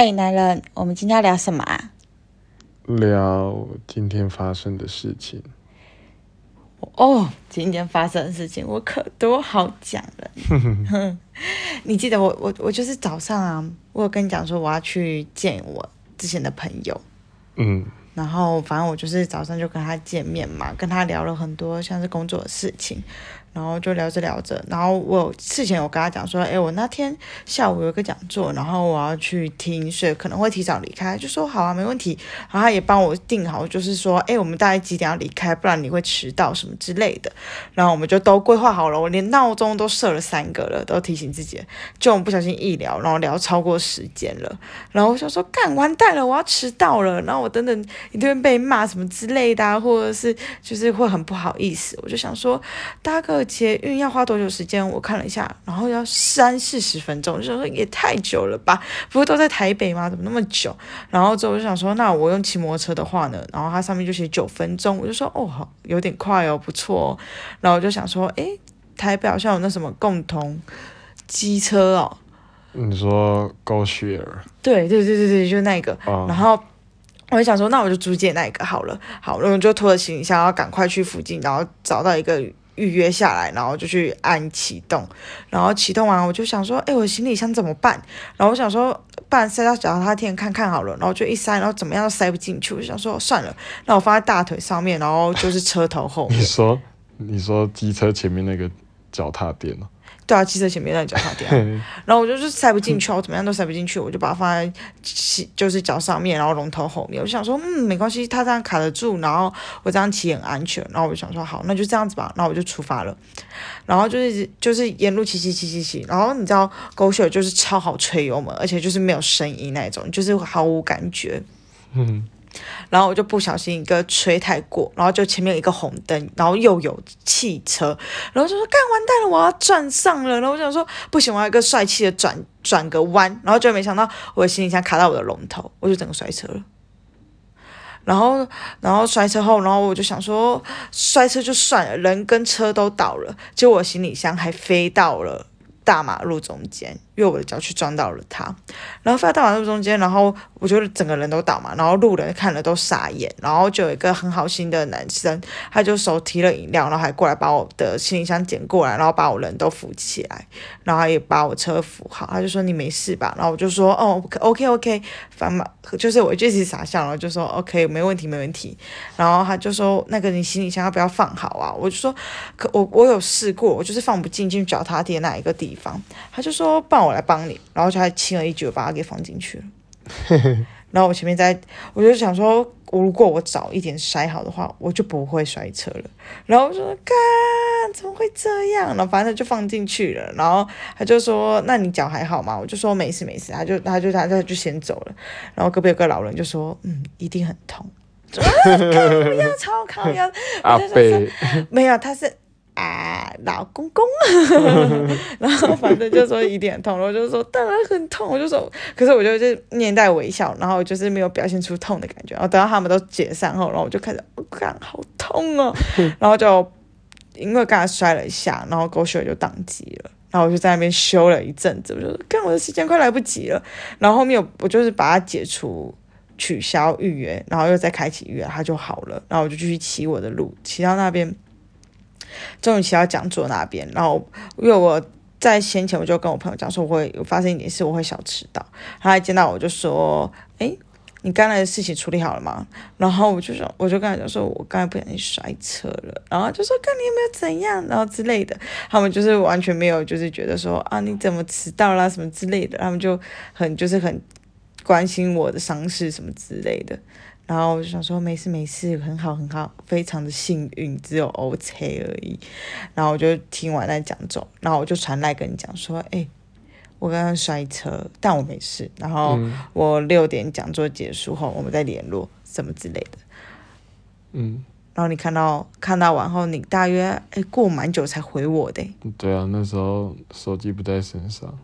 哎，男人，我们今天要聊什么啊？聊今天发生的事情。哦，今天发生的事情我可多好讲了。你记得我我我就是早上啊，我有跟你讲说我要去见我之前的朋友。嗯，然后反正我就是早上就跟他见面嘛，跟他聊了很多像是工作的事情。然后就聊着聊着，然后我事前我跟他讲说，哎，我那天下午有个讲座，然后我要去听，所以可能会提早离开，就说好啊，没问题。然后他也帮我定好，就是说，哎，我们大概几点要离开，不然你会迟到什么之类的。然后我们就都规划好了，我连闹钟都设了三个了，都提醒自己。就我们不小心一聊，然后聊超过时间了，然后我想说，干完蛋了，我要迟到了。然后我等等一定会被骂什么之类的，或者是就是会很不好意思。我就想说，大家哥。捷运要花多久时间？我看了一下，然后要三四十分钟，就说也太久了吧？不是都在台北吗？怎么那么久？然后之后我就想说，那我用骑摩托车的话呢？然后它上面就写九分钟，我就说哦，好，有点快哦，不错哦。然后我就想说，诶，台北好像有那什么共同机车哦。你说 GoShare？对对对对对，就那个。然后我就想说，那我就租借那个好了。好，然后就拖着行李箱，要赶快去附近，然后找到一个。预约下来，然后就去按启动，然后启动完，我就想说，哎，我行李箱怎么办？然后我想说，不然塞到脚踏垫看看好了。然后就一塞，然后怎么样都塞不进去。我想说，算了，那我放在大腿上面，然后就是车头后。你说，你说机车前面那个脚踏垫？对啊，汽车前面那脚踏垫，然后我就是塞不进去，我怎么样都塞不进去，我就把它放在骑，就是脚上面，然后龙头后面。我就想说，嗯，没关系，它这样卡得住，然后我这样骑很安全。然后我就想说，好，那就这样子吧。然后我就出发了，然后就是就是沿路骑骑骑骑骑。然后你知道，狗血就是超好吹油门，而且就是没有声音那种，就是毫无感觉。嗯。然后我就不小心一个吹太过，然后就前面有一个红灯，然后又有汽车，然后就说干完蛋了，我要转上了。然后我想说不行，我要一个帅气的转转个弯，然后就没想到我的行李箱卡到我的龙头，我就整个摔车了。然后然后摔车后，然后我就想说摔车就算了，人跟车都倒了，结果我行李箱还飞到了大马路中间。用我的脚去撞到了他，然后飞到马路中间，然后我觉得整个人都倒嘛，然后路人看了都傻眼，然后就有一个很好心的男生，他就手提了饮料，然后还过来把我的行李箱捡过来，然后把我人都扶起来，然后也把我车扶好，他就说你没事吧？然后我就说哦，OK OK，反正就是我就直傻笑，然后就说 OK，没问题没问题，然后他就说那个你行李箱要不要放好啊？我就说可我我有试过，我就是放不进进脚踏垫那一个地方，他就说帮我。我来帮你，然后就还轻而易举把它给放进去了。然后我前面在，我就想说，如果我早一点摔好的话，我就不会摔车了。然后我说，看，怎么会这样？然后反正就放进去了。然后他就说，那你脚还好吗？我就说没事没事。他就他就他他就先走了。然后隔壁有个老人就说，嗯，一定很痛。不要超靠要阿贝 没有，他是。啊，老公公，然后反正就说一定很痛，我就说当然很痛，我就说，可是我就是面带微笑，然后就是没有表现出痛的感觉。然后等到他们都解散后，然后我就开始，我看好痛哦，然后就因为刚才摔了一下，然后狗血就宕机了，然后我就在那边修了一阵子，我就说，看我的时间快来不及了，然后后面我就是把它解除取消预约，然后又再开启预约，它就好了，然后我就继续骑我的路，骑到那边。终于骑到讲座那边，然后因为我在先前我就跟我朋友讲说，我会有发生一点事，我会小迟到。他一见到我就说：“哎，你刚才的事情处理好了吗？”然后我就说，我就跟他讲说，我刚才不小心摔车了。然后就说：“看你有没有怎样，然后之类的。”他们就是完全没有，就是觉得说啊，你怎么迟到啦什么之类的。他们就很就是很关心我的伤势什么之类的。然后我就想说没事没事，很好很好，非常的幸运，只有 O C 而已。然后我就听完那讲座，然后我就传来跟你讲说，哎，我刚刚摔车，但我没事。然后我六点讲座结束后，我们再联络什么之类的。嗯。然后你看到看到完后，你大约哎过蛮久才回我的。对啊，那时候手机不在身上。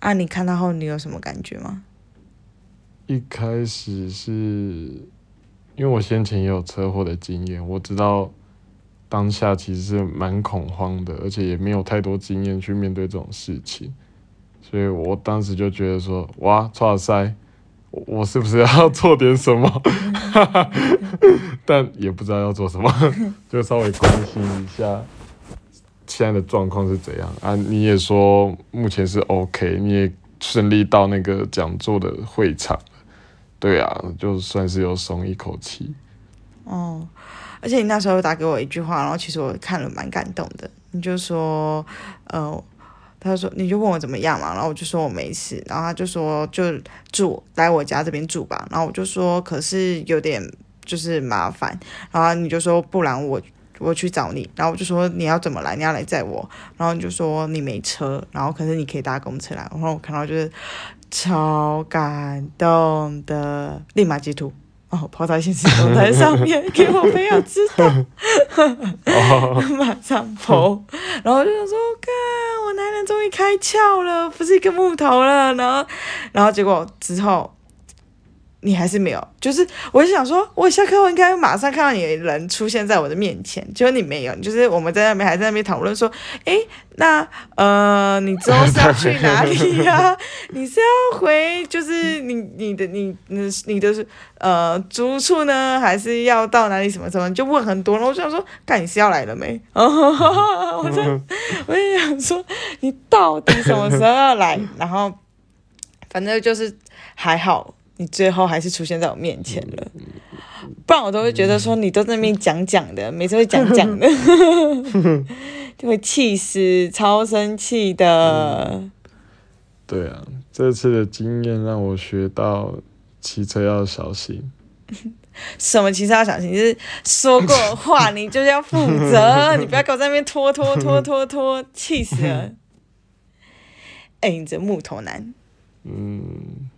啊，你看到后你有什么感觉吗？一开始是因为我先前也有车祸的经验，我知道当下其实是蛮恐慌的，而且也没有太多经验去面对这种事情，所以我当时就觉得说，哇，哇塞，我是不是要做点什么？但也不知道要做什么，就稍微关心一下现在的状况是怎样啊？你也说目前是 OK，你也顺利到那个讲座的会场，对啊，就算是有松一口气。哦，而且你那时候打给我一句话，然后其实我看了蛮感动的。你就说，呃，他说你就问我怎么样嘛，然后我就说我没事，然后他就说就住来我家这边住吧，然后我就说可是有点就是麻烦，然后你就说不然我我去找你，然后我就说你要怎么来，你要来载我，然后你就说你没车，然后可是你可以搭公车来，然后我看到就是超感动的，立马截图。哦，跑到现实动态上面给我朋友知道，马上跑，然后就想说，看我男人终于开窍了，不是一个木头了，然后，然后结果之后。你还是没有，就是我就想说，我下课后应该马上看到你的人出现在我的面前，结果你没有，就是我们在那边还在那边讨论说，哎，那呃，你之后是要去哪里呀？你是要回，就是你你的你你你的呃租处呢，还是要到哪里什么什么？就问很多，然后我就想说，看你是要来了没？我就我就想说，你到底什么时候要来？然后反正就是还好。你最后还是出现在我面前了，不然我都会觉得说你都在那边讲讲的，每次会讲讲的，就会气死，超生气的。对啊，这次的经验让我学到骑车要小心。什么骑车要小心？就是说过话，你就是要负责，你不要搞在那边拖拖拖拖拖，气死了。哎，你这木头男。嗯。